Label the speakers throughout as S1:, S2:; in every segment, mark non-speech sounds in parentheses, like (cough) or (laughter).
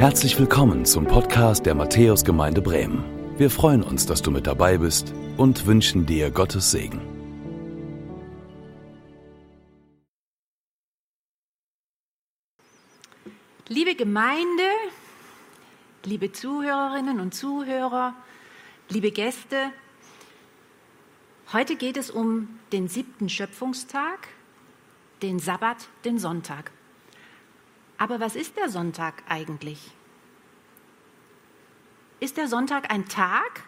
S1: Herzlich willkommen zum Podcast der Matthäusgemeinde Bremen. Wir freuen uns, dass du mit dabei bist und wünschen dir Gottes Segen.
S2: Liebe Gemeinde, liebe Zuhörerinnen und Zuhörer, liebe Gäste, heute geht es um den siebten Schöpfungstag, den Sabbat, den Sonntag. Aber was ist der Sonntag eigentlich? Ist der Sonntag ein Tag?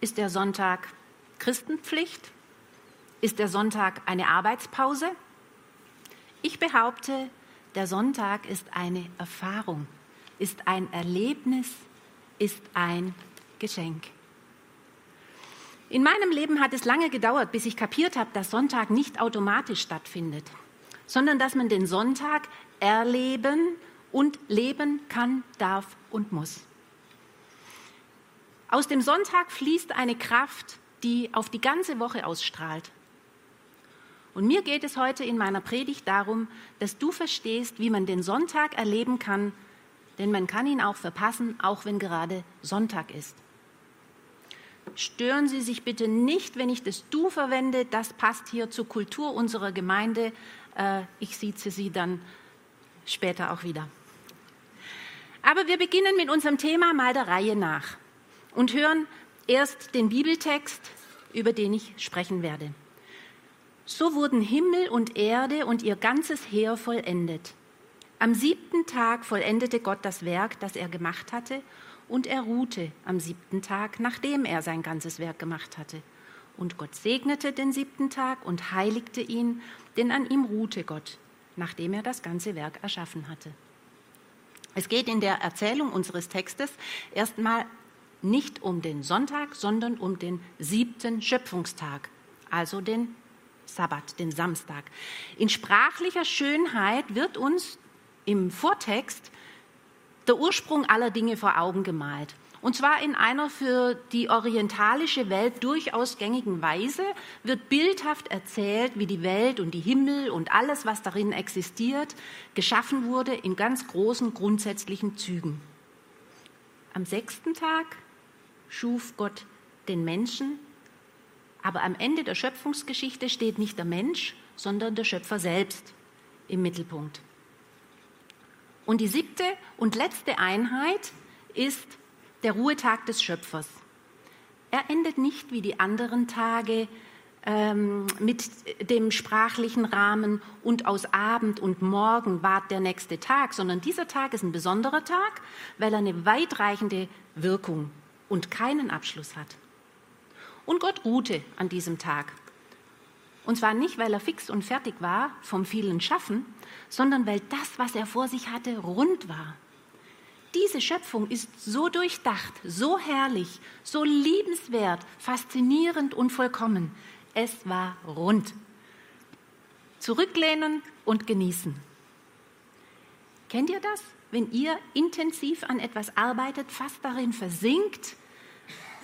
S2: Ist der Sonntag Christenpflicht? Ist der Sonntag eine Arbeitspause? Ich behaupte, der Sonntag ist eine Erfahrung, ist ein Erlebnis, ist ein Geschenk. In meinem Leben hat es lange gedauert, bis ich kapiert habe, dass Sonntag nicht automatisch stattfindet, sondern dass man den Sonntag erleben und leben kann, darf und muss. Aus dem Sonntag fließt eine Kraft, die auf die ganze Woche ausstrahlt. Und mir geht es heute in meiner Predigt darum, dass du verstehst, wie man den Sonntag erleben kann, denn man kann ihn auch verpassen, auch wenn gerade Sonntag ist. Stören Sie sich bitte nicht, wenn ich das Du verwende, das passt hier zur Kultur unserer Gemeinde. Äh, ich sieze Sie dann später auch wieder. Aber wir beginnen mit unserem Thema mal der Reihe nach und hören erst den Bibeltext, über den ich sprechen werde. So wurden Himmel und Erde und ihr ganzes Heer vollendet. Am siebten Tag vollendete Gott das Werk, das er gemacht hatte, und er ruhte am siebten Tag, nachdem er sein ganzes Werk gemacht hatte. Und Gott segnete den siebten Tag und heiligte ihn, denn an ihm ruhte Gott nachdem er das ganze Werk erschaffen hatte. Es geht in der Erzählung unseres Textes erstmal nicht um den Sonntag, sondern um den siebten Schöpfungstag, also den Sabbat, den Samstag. In sprachlicher Schönheit wird uns im Vortext der Ursprung aller Dinge vor Augen gemalt. Und zwar in einer für die orientalische Welt durchaus gängigen Weise wird bildhaft erzählt, wie die Welt und die Himmel und alles, was darin existiert, geschaffen wurde in ganz großen grundsätzlichen Zügen. Am sechsten Tag schuf Gott den Menschen, aber am Ende der Schöpfungsgeschichte steht nicht der Mensch, sondern der Schöpfer selbst im Mittelpunkt. Und die siebte und letzte Einheit ist der Ruhetag des Schöpfers. Er endet nicht wie die anderen Tage ähm, mit dem sprachlichen Rahmen und aus Abend und Morgen ward der nächste Tag, sondern dieser Tag ist ein besonderer Tag, weil er eine weitreichende Wirkung und keinen Abschluss hat. Und Gott ruhte an diesem Tag. Und zwar nicht, weil er fix und fertig war vom vielen Schaffen, sondern weil das, was er vor sich hatte, rund war. Diese Schöpfung ist so durchdacht, so herrlich, so liebenswert, faszinierend und vollkommen. Es war rund. Zurücklehnen und genießen. Kennt ihr das? Wenn ihr intensiv an etwas arbeitet, fast darin versinkt,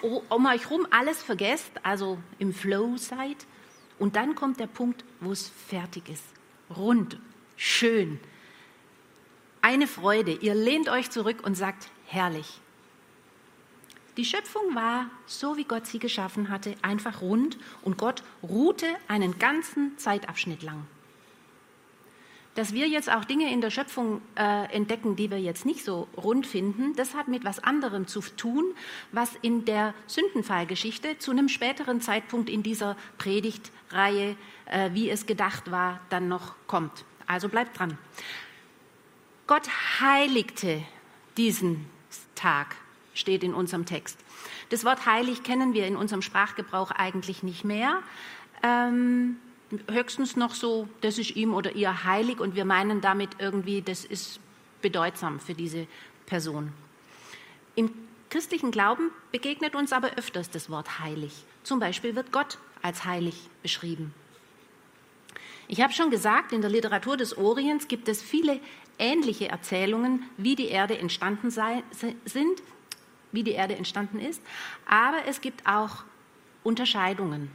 S2: um euch herum alles vergesst, also im Flow seid, und dann kommt der Punkt, wo es fertig ist. Rund, schön, eine Freude. Ihr lehnt euch zurück und sagt, herrlich. Die Schöpfung war, so wie Gott sie geschaffen hatte, einfach rund und Gott ruhte einen ganzen Zeitabschnitt lang. Dass wir jetzt auch Dinge in der Schöpfung äh, entdecken, die wir jetzt nicht so rund finden, das hat mit was anderem zu tun, was in der Sündenfallgeschichte zu einem späteren Zeitpunkt in dieser Predigtreihe, äh, wie es gedacht war, dann noch kommt. Also bleibt dran. Gott heiligte diesen Tag, steht in unserem Text. Das Wort heilig kennen wir in unserem Sprachgebrauch eigentlich nicht mehr. Ähm, höchstens noch so, das ist ihm oder ihr heilig und wir meinen damit irgendwie, das ist bedeutsam für diese Person. Im christlichen Glauben begegnet uns aber öfters das Wort heilig. Zum Beispiel wird Gott als heilig beschrieben. Ich habe schon gesagt, in der Literatur des Orients gibt es viele ähnliche Erzählungen, wie die Erde entstanden sei, sind, wie die Erde entstanden ist, aber es gibt auch Unterscheidungen.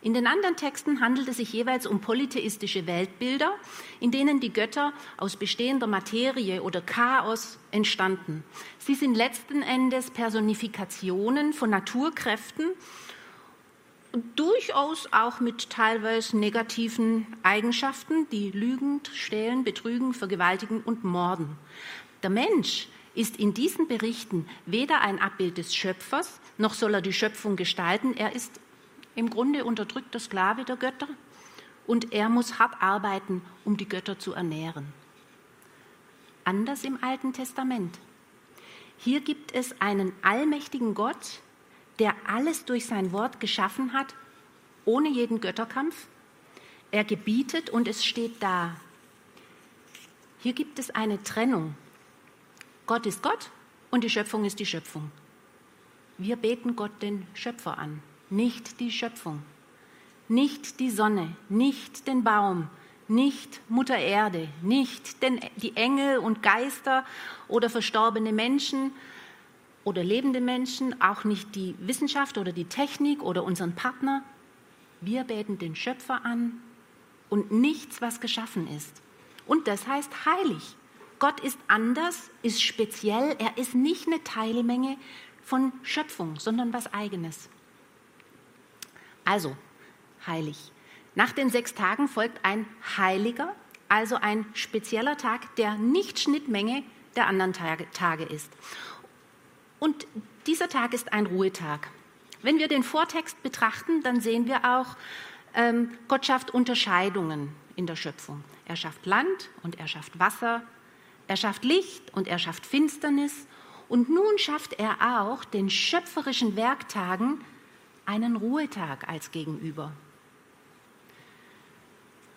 S2: In den anderen Texten handelt es sich jeweils um polytheistische Weltbilder, in denen die Götter aus bestehender Materie oder Chaos entstanden. Sie sind letzten Endes Personifikationen von Naturkräften durchaus auch mit teilweise negativen Eigenschaften, die lügend, stehlen, betrügen, vergewaltigen und morden. Der Mensch ist in diesen Berichten weder ein Abbild des Schöpfers, noch soll er die Schöpfung gestalten. Er ist im Grunde unterdrückter Sklave der Götter und er muss hart arbeiten, um die Götter zu ernähren. Anders im Alten Testament. Hier gibt es einen allmächtigen Gott, der alles durch sein Wort geschaffen hat, ohne jeden Götterkampf. Er gebietet und es steht da. Hier gibt es eine Trennung. Gott ist Gott und die Schöpfung ist die Schöpfung. Wir beten Gott den Schöpfer an nicht die Schöpfung, nicht die Sonne, nicht den Baum, nicht Mutter Erde, nicht den, die Engel und Geister oder verstorbene Menschen oder lebende Menschen, auch nicht die Wissenschaft oder die Technik oder unseren Partner. Wir beten den Schöpfer an und nichts, was geschaffen ist. Und das heißt heilig. Gott ist anders, ist speziell, er ist nicht eine Teilmenge von Schöpfung, sondern was eigenes. Also, heilig. Nach den sechs Tagen folgt ein heiliger, also ein spezieller Tag, der nicht Schnittmenge der anderen Tage, ist. Und dieser Tag ist ein Ruhetag. Wenn wir den Vortext betrachten, dann sehen wir auch, ähm, Gott schafft Unterscheidungen in der Schöpfung. Er schafft Land und er schafft Wasser, er schafft Licht und er schafft Finsternis. Und nun schafft er auch den schöpferischen Werktagen einen Ruhetag als Gegenüber.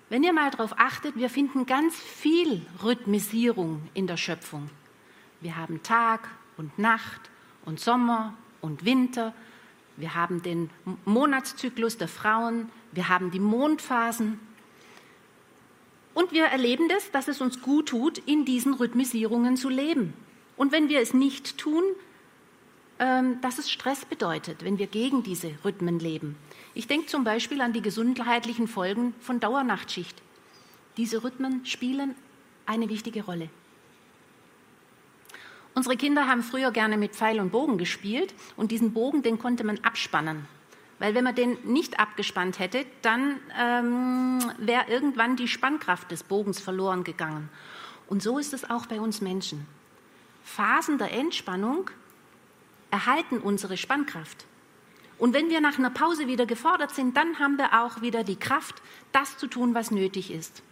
S2: Wenn ihr mal darauf achtet, wir finden ganz viel Rhythmisierung in der Schöpfung. Wir haben Tag und Nacht und Sommer und Winter. Wir haben den Monatszyklus der Frauen. Wir haben die Mondphasen. Und wir erleben das, dass es uns gut tut, in diesen Rhythmisierungen zu leben. Und wenn wir es nicht tun, ähm, dass es Stress bedeutet, wenn wir gegen diese Rhythmen leben. Ich denke zum Beispiel an die gesundheitlichen Folgen von Dauernachtschicht. Diese Rhythmen spielen eine wichtige Rolle. Unsere Kinder haben früher gerne mit Pfeil und Bogen gespielt und diesen Bogen, den konnte man abspannen. Weil wenn man den nicht abgespannt hätte, dann ähm, wäre irgendwann die Spannkraft des Bogens verloren gegangen. Und so ist es auch bei uns Menschen. Phasen der Entspannung erhalten unsere Spannkraft. Und wenn wir nach einer Pause wieder gefordert sind, dann haben wir auch wieder die Kraft, das zu tun, was nötig ist.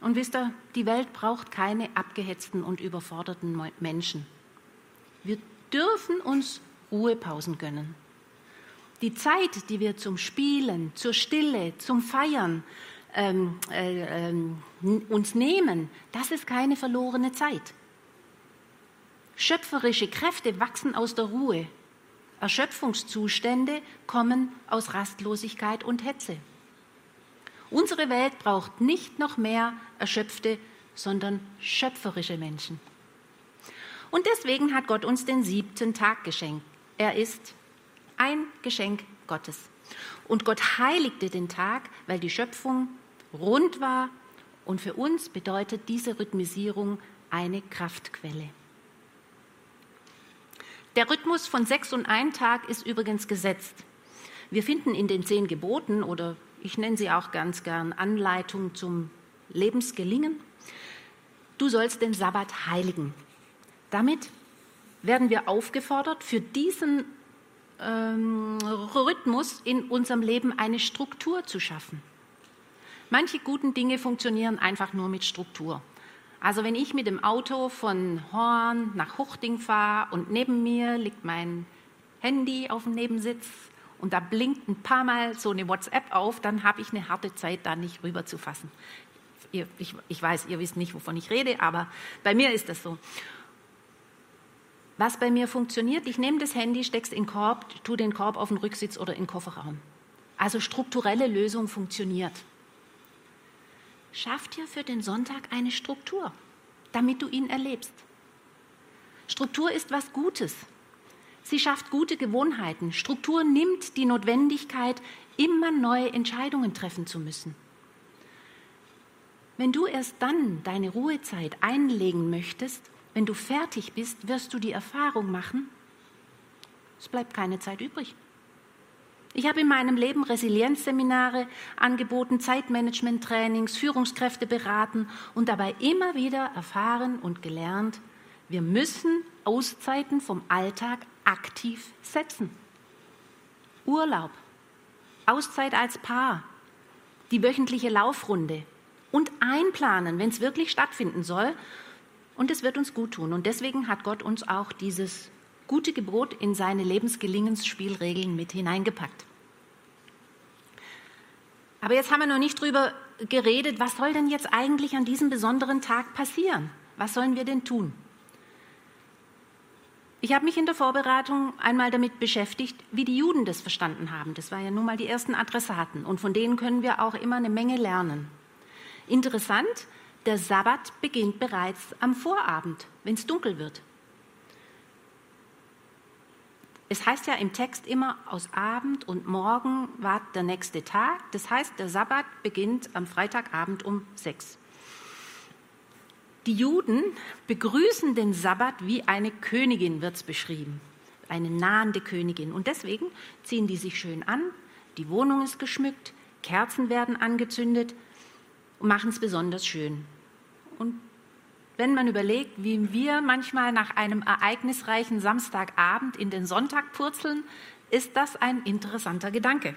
S2: Und wisst ihr, die Welt braucht keine abgehetzten und überforderten Menschen. Wir dürfen uns Ruhepausen gönnen. Die Zeit, die wir zum Spielen, zur Stille, zum Feiern ähm, äh, äh, uns nehmen, das ist keine verlorene Zeit. Schöpferische Kräfte wachsen aus der Ruhe. Erschöpfungszustände kommen aus Rastlosigkeit und Hetze. Unsere Welt braucht nicht noch mehr erschöpfte, sondern schöpferische Menschen. Und deswegen hat Gott uns den siebten Tag geschenkt. Er ist ein Geschenk Gottes. Und Gott heiligte den Tag, weil die Schöpfung rund war und für uns bedeutet diese Rhythmisierung eine Kraftquelle. Der Rhythmus von sechs und ein Tag ist übrigens gesetzt. Wir finden in den zehn Geboten oder ich nenne sie auch ganz gern Anleitung zum Lebensgelingen, du sollst den Sabbat heiligen. Damit werden wir aufgefordert, für diesen ähm, Rhythmus in unserem Leben eine Struktur zu schaffen. Manche guten Dinge funktionieren einfach nur mit Struktur. Also wenn ich mit dem Auto von Horn nach Huchting fahre und neben mir liegt mein Handy auf dem Nebensitz und da blinkt ein paar Mal so eine WhatsApp auf, dann habe ich eine harte Zeit, da nicht rüber zu fassen. Ihr, ich, ich weiß, ihr wisst nicht, wovon ich rede, aber bei mir ist das so. Was bei mir funktioniert, ich nehme das Handy, stecke es in den Korb, tue den Korb auf den Rücksitz oder in den Kofferraum. Also strukturelle Lösung funktioniert. Schaff dir für den Sonntag eine Struktur, damit du ihn erlebst. Struktur ist was Gutes. Sie schafft gute Gewohnheiten. Struktur nimmt die Notwendigkeit, immer neue Entscheidungen treffen zu müssen. Wenn du erst dann deine Ruhezeit einlegen möchtest, wenn du fertig bist, wirst du die Erfahrung machen, es bleibt keine Zeit übrig. Ich habe in meinem Leben Resilienzseminare angeboten, Zeitmanagement-Trainings, Führungskräfte beraten und dabei immer wieder erfahren und gelernt, wir müssen Auszeiten vom Alltag aktiv setzen. Urlaub, Auszeit als Paar, die wöchentliche Laufrunde und einplanen, wenn es wirklich stattfinden soll. Und es wird uns gut tun. Und deswegen hat Gott uns auch dieses gute Gebot in seine Lebensgelingensspielregeln mit hineingepackt. Aber jetzt haben wir noch nicht drüber geredet, was soll denn jetzt eigentlich an diesem besonderen Tag passieren? Was sollen wir denn tun? Ich habe mich in der Vorbereitung einmal damit beschäftigt, wie die Juden das verstanden haben. Das war ja nun mal die ersten Adressaten und von denen können wir auch immer eine Menge lernen. Interessant, der Sabbat beginnt bereits am Vorabend, wenn es dunkel wird. Es heißt ja im Text immer, aus Abend und Morgen war der nächste Tag. Das heißt, der Sabbat beginnt am Freitagabend um sechs. Die Juden begrüßen den Sabbat wie eine Königin, wird es beschrieben. Eine nahende Königin. Und deswegen ziehen die sich schön an, die Wohnung ist geschmückt, Kerzen werden angezündet und machen es besonders schön. Und wenn man überlegt, wie wir manchmal nach einem ereignisreichen Samstagabend in den Sonntag purzeln, ist das ein interessanter Gedanke.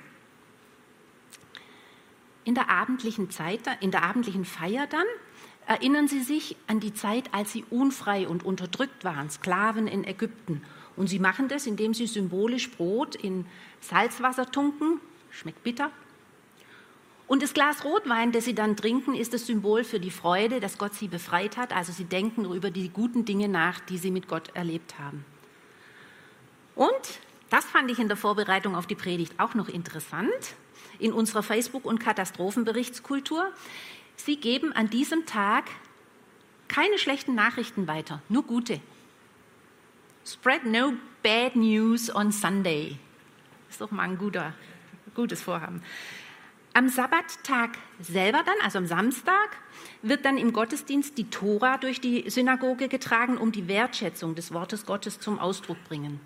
S2: In der abendlichen Zeit, in der abendlichen Feier dann, erinnern Sie sich an die Zeit, als Sie unfrei und unterdrückt waren, Sklaven in Ägypten. Und Sie machen das, indem Sie symbolisch Brot in Salzwasser tunken, schmeckt bitter, und das Glas Rotwein, das sie dann trinken, ist das Symbol für die Freude, dass Gott sie befreit hat. Also sie denken über die guten Dinge nach, die sie mit Gott erlebt haben. Und das fand ich in der Vorbereitung auf die Predigt auch noch interessant in unserer Facebook- und Katastrophenberichtskultur. Sie geben an diesem Tag keine schlechten Nachrichten weiter, nur gute. Spread no bad news on Sunday. Ist doch mal ein guter, gutes Vorhaben. Am Sabbattag selber dann, also am Samstag, wird dann im Gottesdienst die Tora durch die Synagoge getragen, um die Wertschätzung des Wortes Gottes zum Ausdruck bringen.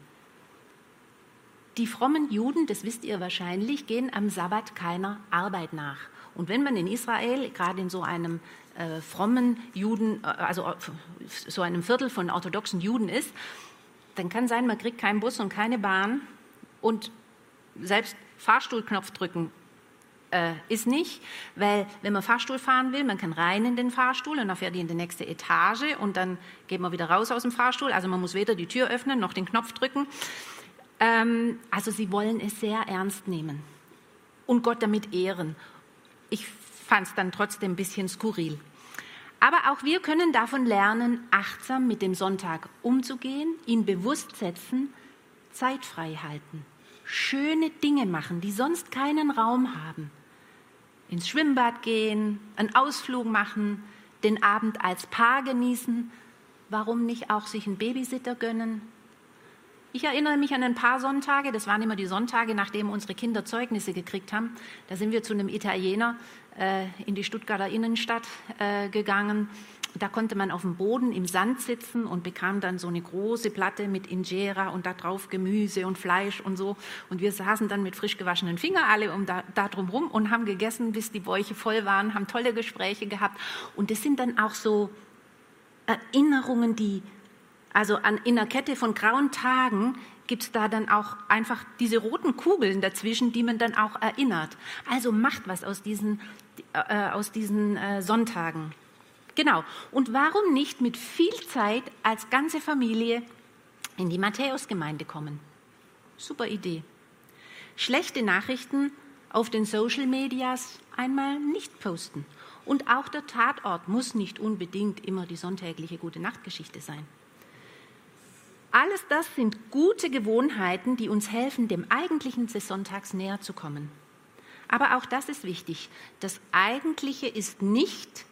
S2: Die frommen Juden, das wisst ihr wahrscheinlich, gehen am Sabbat keiner Arbeit nach. Und wenn man in Israel, gerade in so einem äh, frommen Juden, äh, also äh, so einem Viertel von orthodoxen Juden ist, dann kann sein, man kriegt keinen Bus und keine Bahn und selbst Fahrstuhlknopf drücken äh, ist nicht, weil wenn man Fahrstuhl fahren will, man kann rein in den Fahrstuhl und dann fährt die in die nächste Etage und dann geht man wieder raus aus dem Fahrstuhl. Also man muss weder die Tür öffnen noch den Knopf drücken. Ähm, also sie wollen es sehr ernst nehmen und Gott damit ehren. Ich fand es dann trotzdem ein bisschen skurril. Aber auch wir können davon lernen, achtsam mit dem Sonntag umzugehen, ihn bewusst setzen, Zeit frei halten schöne Dinge machen, die sonst keinen Raum haben. Ins Schwimmbad gehen, einen Ausflug machen, den Abend als Paar genießen. Warum nicht auch sich einen Babysitter gönnen? Ich erinnere mich an ein paar Sonntage, das waren immer die Sonntage, nachdem unsere Kinder Zeugnisse gekriegt haben. Da sind wir zu einem Italiener äh, in die Stuttgarter Innenstadt äh, gegangen da konnte man auf dem Boden im Sand sitzen und bekam dann so eine große Platte mit Injera und da drauf Gemüse und Fleisch und so. Und wir saßen dann mit frisch gewaschenen Fingern alle um da, da rum und haben gegessen, bis die Bäuche voll waren, haben tolle Gespräche gehabt. Und das sind dann auch so Erinnerungen, die, also an, in einer Kette von grauen Tagen gibt es da dann auch einfach diese roten Kugeln dazwischen, die man dann auch erinnert. Also macht was aus diesen, äh, aus diesen äh, Sonntagen. Genau. Und warum nicht mit viel Zeit als ganze Familie in die Matthäusgemeinde kommen? Super Idee. Schlechte Nachrichten auf den Social Medias einmal nicht posten. Und auch der Tatort muss nicht unbedingt immer die sonntägliche gute Nachtgeschichte sein. Alles das sind gute Gewohnheiten, die uns helfen, dem Eigentlichen des Sonntags näher zu kommen. Aber auch das ist wichtig. Das Eigentliche ist nicht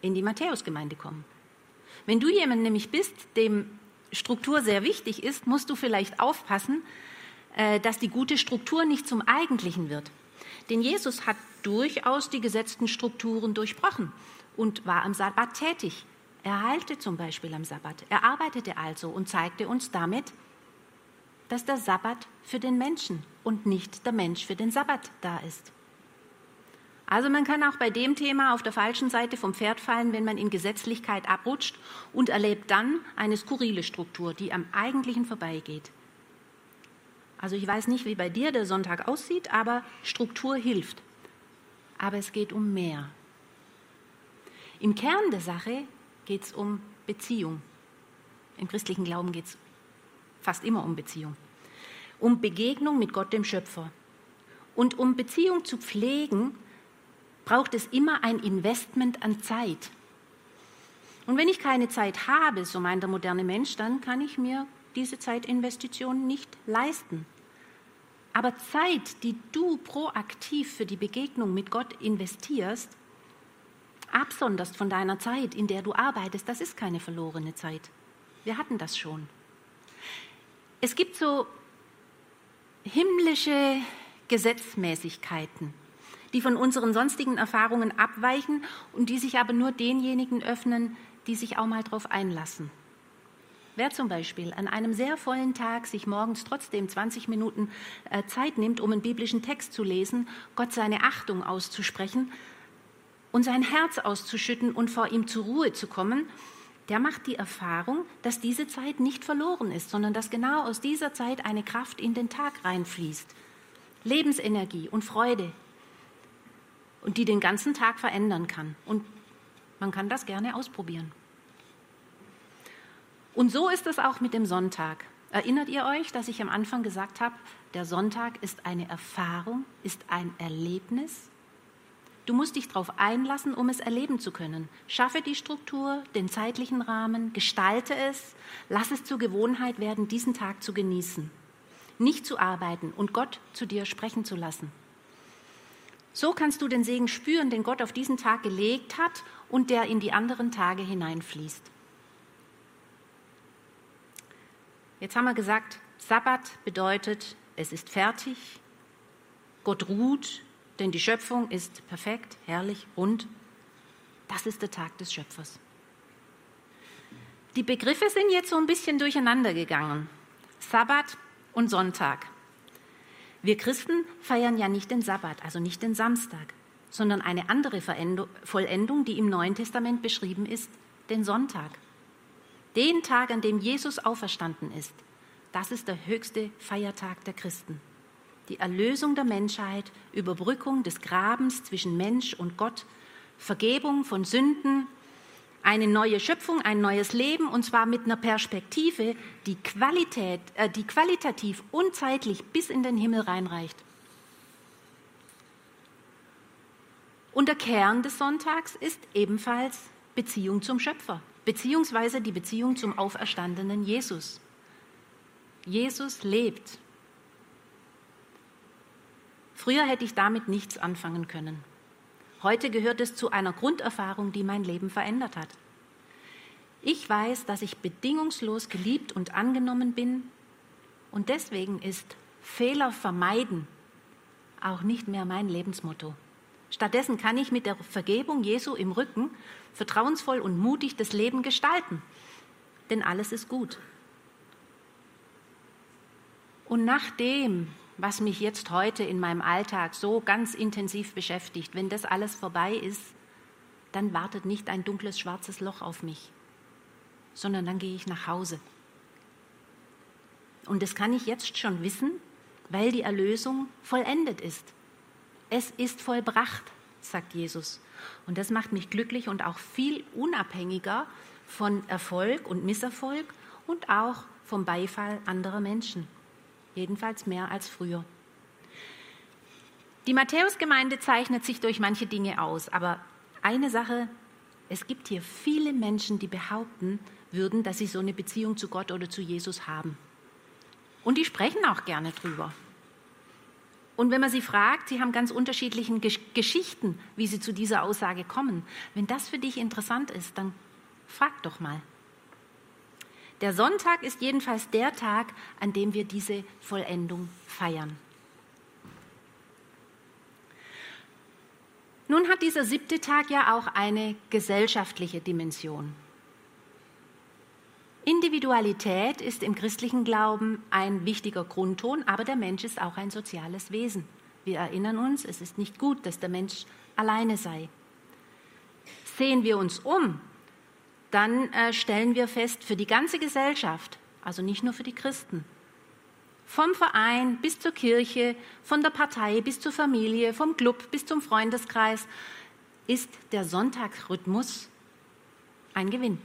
S2: in die Matthäusgemeinde kommen. Wenn du jemand nämlich bist, dem Struktur sehr wichtig ist, musst du vielleicht aufpassen, äh, dass die gute Struktur nicht zum Eigentlichen wird. Denn Jesus hat durchaus die gesetzten Strukturen durchbrochen und war am Sabbat tätig. Er heilte zum Beispiel am Sabbat. Er arbeitete also und zeigte uns damit, dass der Sabbat für den Menschen und nicht der Mensch für den Sabbat da ist. Also man kann auch bei dem Thema auf der falschen Seite vom Pferd fallen, wenn man in Gesetzlichkeit abrutscht und erlebt dann eine skurrile Struktur, die am eigentlichen vorbeigeht. Also ich weiß nicht, wie bei dir der Sonntag aussieht, aber Struktur hilft. Aber es geht um mehr. Im Kern der Sache geht es um Beziehung. Im christlichen Glauben geht es fast immer um Beziehung. Um Begegnung mit Gott, dem Schöpfer. Und um Beziehung zu pflegen, braucht es immer ein Investment an Zeit. Und wenn ich keine Zeit habe, so meint der moderne Mensch, dann kann ich mir diese Zeitinvestition nicht leisten. Aber Zeit, die du proaktiv für die Begegnung mit Gott investierst, absonderst von deiner Zeit, in der du arbeitest, das ist keine verlorene Zeit. Wir hatten das schon. Es gibt so himmlische Gesetzmäßigkeiten, die von unseren sonstigen Erfahrungen abweichen und die sich aber nur denjenigen öffnen, die sich auch mal darauf einlassen. Wer zum Beispiel an einem sehr vollen Tag sich morgens trotzdem 20 Minuten äh, Zeit nimmt, um einen biblischen Text zu lesen, Gott seine Achtung auszusprechen und sein Herz auszuschütten und vor ihm zur Ruhe zu kommen, der macht die Erfahrung, dass diese Zeit nicht verloren ist, sondern dass genau aus dieser Zeit eine Kraft in den Tag reinfließt. Lebensenergie und Freude, und die den ganzen Tag verändern kann. Und man kann das gerne ausprobieren. Und so ist es auch mit dem Sonntag. Erinnert ihr euch, dass ich am Anfang gesagt habe, der Sonntag ist eine Erfahrung, ist ein Erlebnis? Du musst dich darauf einlassen, um es erleben zu können. Schaffe die Struktur, den zeitlichen Rahmen, gestalte es, lass es zur Gewohnheit werden, diesen Tag zu genießen. Nicht zu arbeiten und Gott zu dir sprechen zu lassen. So kannst du den Segen spüren, den Gott auf diesen Tag gelegt hat und der in die anderen Tage hineinfließt. Jetzt haben wir gesagt, Sabbat bedeutet, es ist fertig, Gott ruht, denn die Schöpfung ist perfekt, herrlich, rund. Das ist der Tag des Schöpfers. Die Begriffe sind jetzt so ein bisschen durcheinander gegangen. Sabbat und Sonntag. Wir Christen feiern ja nicht den Sabbat, also nicht den Samstag, sondern eine andere Vollendung, die im Neuen Testament beschrieben ist, den Sonntag. Den Tag, an dem Jesus auferstanden ist. Das ist der höchste Feiertag der Christen. Die Erlösung der Menschheit, Überbrückung des Grabens zwischen Mensch und Gott, Vergebung von Sünden, eine neue Schöpfung, ein neues Leben und zwar mit einer Perspektive, die, Qualität, äh, die qualitativ und zeitlich bis in den Himmel reinreicht. Und der Kern des Sonntags ist ebenfalls Beziehung zum Schöpfer, beziehungsweise die Beziehung zum auferstandenen Jesus. Jesus lebt. Früher hätte ich damit nichts anfangen können. Heute gehört es zu einer Grunderfahrung, die mein Leben verändert hat. Ich weiß, dass ich bedingungslos geliebt und angenommen bin und deswegen ist Fehler vermeiden auch nicht mehr mein Lebensmotto. Stattdessen kann ich mit der Vergebung Jesu im Rücken vertrauensvoll und mutig das Leben gestalten, denn alles ist gut. Und nachdem was mich jetzt heute in meinem Alltag so ganz intensiv beschäftigt, wenn das alles vorbei ist, dann wartet nicht ein dunkles, schwarzes Loch auf mich, sondern dann gehe ich nach Hause. Und das kann ich jetzt schon wissen, weil die Erlösung vollendet ist. Es ist vollbracht, sagt Jesus. Und das macht mich glücklich und auch viel unabhängiger von Erfolg und Misserfolg und auch vom Beifall anderer Menschen jedenfalls mehr als früher. Die Matthäusgemeinde zeichnet sich durch manche Dinge aus, aber eine Sache, es gibt hier viele Menschen, die behaupten würden, dass sie so eine Beziehung zu Gott oder zu Jesus haben. Und die sprechen auch gerne drüber. Und wenn man sie fragt, sie haben ganz unterschiedliche Geschichten, wie sie zu dieser Aussage kommen. Wenn das für dich interessant ist, dann frag doch mal. Der Sonntag ist jedenfalls der Tag, an dem wir diese Vollendung feiern. Nun hat dieser siebte Tag ja auch eine gesellschaftliche Dimension. Individualität ist im christlichen Glauben ein wichtiger Grundton, aber der Mensch ist auch ein soziales Wesen. Wir erinnern uns, es ist nicht gut, dass der Mensch alleine sei. Sehen wir uns um, dann äh, stellen wir fest, für die ganze Gesellschaft, also nicht nur für die Christen, vom Verein bis zur Kirche, von der Partei bis zur Familie, vom Club bis zum Freundeskreis, ist der Sonntagsrhythmus ein Gewinn.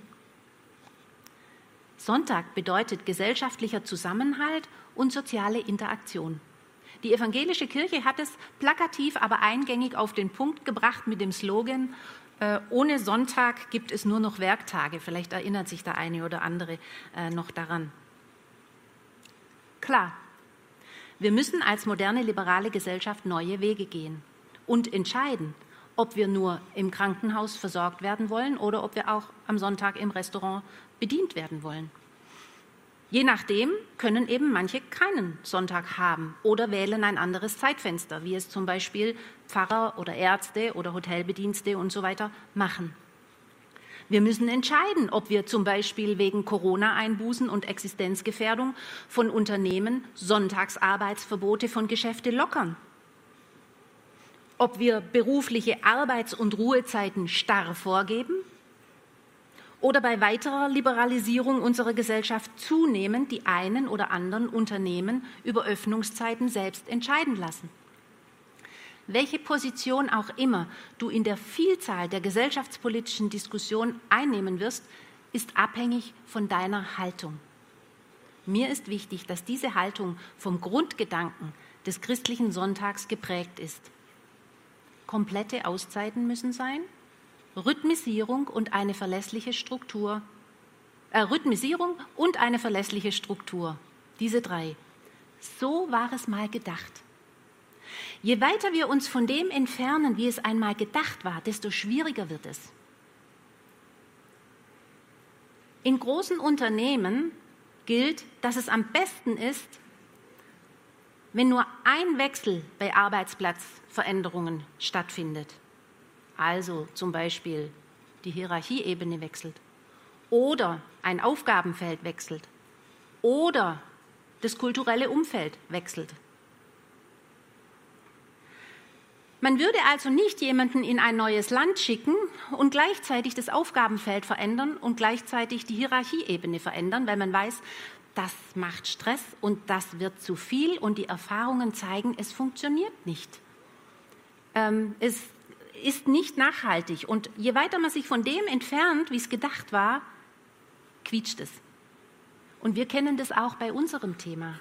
S2: Sonntag bedeutet gesellschaftlicher Zusammenhalt und soziale Interaktion. Die evangelische Kirche hat es plakativ, aber eingängig auf den Punkt gebracht mit dem Slogan, ohne Sonntag gibt es nur noch Werktage. Vielleicht erinnert sich der eine oder andere äh, noch daran. Klar, wir müssen als moderne liberale Gesellschaft neue Wege gehen und entscheiden, ob wir nur im Krankenhaus versorgt werden wollen oder ob wir auch am Sonntag im Restaurant bedient werden wollen. Je nachdem können eben manche keinen Sonntag haben oder wählen ein anderes Zeitfenster, wie es zum Beispiel Pfarrer oder Ärzte oder Hotelbedienste und so weiter machen. Wir müssen entscheiden, ob wir zum Beispiel wegen Corona-Einbußen und Existenzgefährdung von Unternehmen Sonntagsarbeitsverbote von Geschäfte lockern. Ob wir berufliche Arbeits- und Ruhezeiten starr vorgeben oder bei weiterer Liberalisierung unserer Gesellschaft zunehmend die einen oder anderen Unternehmen über Öffnungszeiten selbst entscheiden lassen. Welche Position auch immer du in der Vielzahl der gesellschaftspolitischen Diskussion einnehmen wirst, ist abhängig von deiner Haltung. Mir ist wichtig, dass diese Haltung vom Grundgedanken des christlichen Sonntags geprägt ist. Komplette Auszeiten müssen sein, Rhythmisierung und eine verlässliche Struktur. Äh, Rhythmisierung und eine verlässliche Struktur. Diese drei. So war es mal gedacht. Je weiter wir uns von dem entfernen, wie es einmal gedacht war, desto schwieriger wird es. In großen Unternehmen gilt, dass es am besten ist, wenn nur ein Wechsel bei Arbeitsplatzveränderungen stattfindet. Also zum Beispiel die Hierarchieebene wechselt oder ein Aufgabenfeld wechselt oder das kulturelle Umfeld wechselt. Man würde also nicht jemanden in ein neues Land schicken und gleichzeitig das Aufgabenfeld verändern und gleichzeitig die Hierarchieebene verändern, weil man weiß, das macht Stress und das wird zu viel und die Erfahrungen zeigen, es funktioniert nicht. Ähm, es ist nicht nachhaltig und je weiter man sich von dem entfernt, wie es gedacht war, quietscht es. Und wir kennen das auch bei unserem Thema.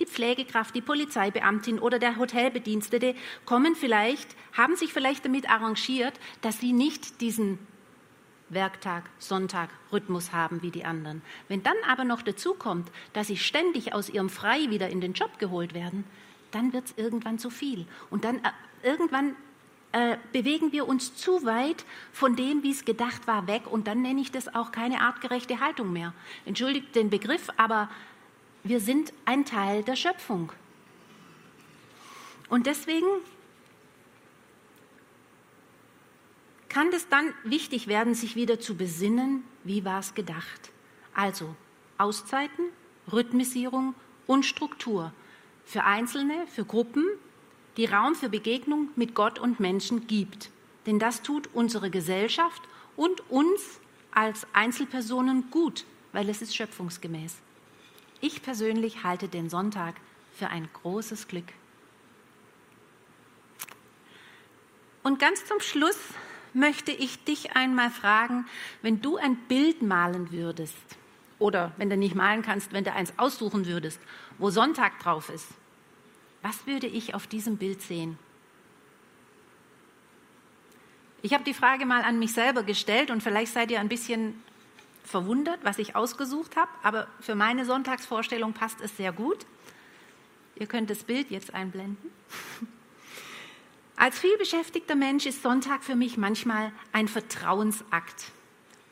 S2: Die Pflegekraft, die Polizeibeamtin oder der Hotelbedienstete kommen vielleicht, haben sich vielleicht damit arrangiert, dass sie nicht diesen Werktag, Sonntag, Rhythmus haben wie die anderen. Wenn dann aber noch dazu kommt, dass sie ständig aus ihrem Frei wieder in den Job geholt werden, dann wird es irgendwann zu viel. Und dann äh, irgendwann äh, bewegen wir uns zu weit von dem, wie es gedacht war, weg. Und dann nenne ich das auch keine artgerechte Haltung mehr. Entschuldigt den Begriff, aber wir sind ein Teil der Schöpfung. Und deswegen kann es dann wichtig werden, sich wieder zu besinnen, wie war es gedacht. Also Auszeiten, Rhythmisierung und Struktur für Einzelne, für Gruppen, die Raum für Begegnung mit Gott und Menschen gibt. Denn das tut unsere Gesellschaft und uns als Einzelpersonen gut, weil es ist schöpfungsgemäß. Ich persönlich halte den Sonntag für ein großes Glück. Und ganz zum Schluss möchte ich dich einmal fragen, wenn du ein Bild malen würdest, oder wenn du nicht malen kannst, wenn du eins aussuchen würdest, wo Sonntag drauf ist, was würde ich auf diesem Bild sehen? Ich habe die Frage mal an mich selber gestellt und vielleicht seid ihr ein bisschen verwundert, was ich ausgesucht habe, aber für meine Sonntagsvorstellung passt es sehr gut. Ihr könnt das Bild jetzt einblenden. (laughs) Als vielbeschäftigter Mensch ist Sonntag für mich manchmal ein Vertrauensakt.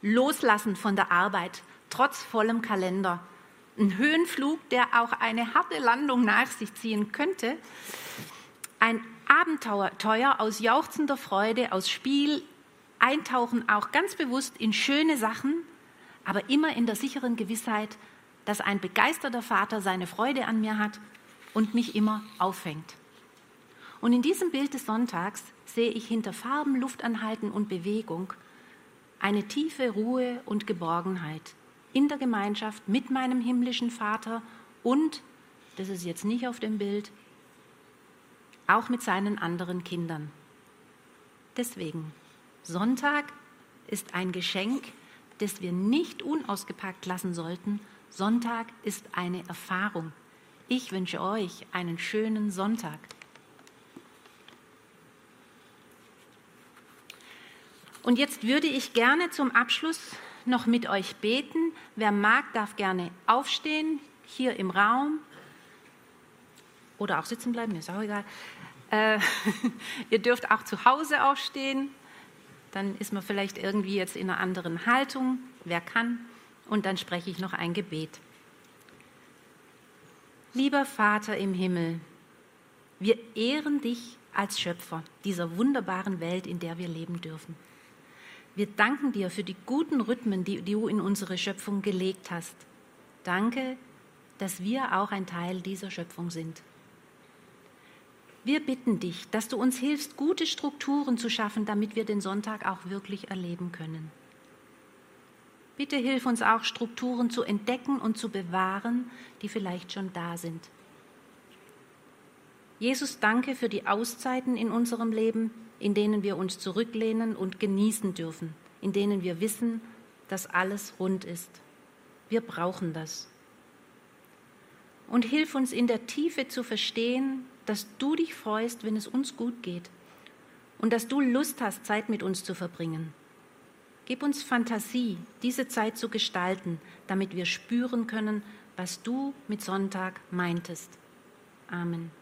S2: Loslassen von der Arbeit, trotz vollem Kalender. Ein Höhenflug, der auch eine harte Landung nach sich ziehen könnte. Ein Abenteuer aus jauchzender Freude, aus Spiel, eintauchen auch ganz bewusst in schöne Sachen, aber immer in der sicheren Gewissheit, dass ein begeisterter Vater seine Freude an mir hat und mich immer auffängt. Und in diesem Bild des Sonntags sehe ich hinter Farben, Luftanhalten und Bewegung eine tiefe Ruhe und Geborgenheit in der Gemeinschaft mit meinem himmlischen Vater und, das ist jetzt nicht auf dem Bild, auch mit seinen anderen Kindern. Deswegen, Sonntag ist ein Geschenk, das wir nicht unausgepackt lassen sollten. Sonntag ist eine Erfahrung. Ich wünsche euch einen schönen Sonntag. Und jetzt würde ich gerne zum Abschluss noch mit euch beten. Wer mag, darf gerne aufstehen, hier im Raum. Oder auch sitzen bleiben, ist auch egal. Äh, (laughs) ihr dürft auch zu Hause aufstehen. Dann ist man vielleicht irgendwie jetzt in einer anderen Haltung. Wer kann? Und dann spreche ich noch ein Gebet. Lieber Vater im Himmel, wir ehren dich als Schöpfer dieser wunderbaren Welt, in der wir leben dürfen. Wir danken dir für die guten Rhythmen, die, du in unsere Schöpfung gelegt hast. Danke, dass wir auch ein Teil dieser Schöpfung sind. Wir bitten dich, dass du uns hilfst, gute Strukturen zu schaffen, damit wir den Sonntag auch wirklich erleben können. Bitte hilf uns auch, Strukturen zu entdecken und zu bewahren, die vielleicht schon da sind. Jesus, danke für die Auszeiten in unserem Leben, in denen wir uns zurücklehnen und genießen dürfen, in denen wir wissen, dass alles rund ist. Wir brauchen das. Und hilf uns in der Tiefe zu verstehen, dass du dich freust, wenn es uns gut geht und dass du Lust hast, Zeit mit uns zu verbringen. Gib uns Fantasie, diese Zeit zu gestalten, damit wir spüren können, was du mit Sonntag meintest. Amen.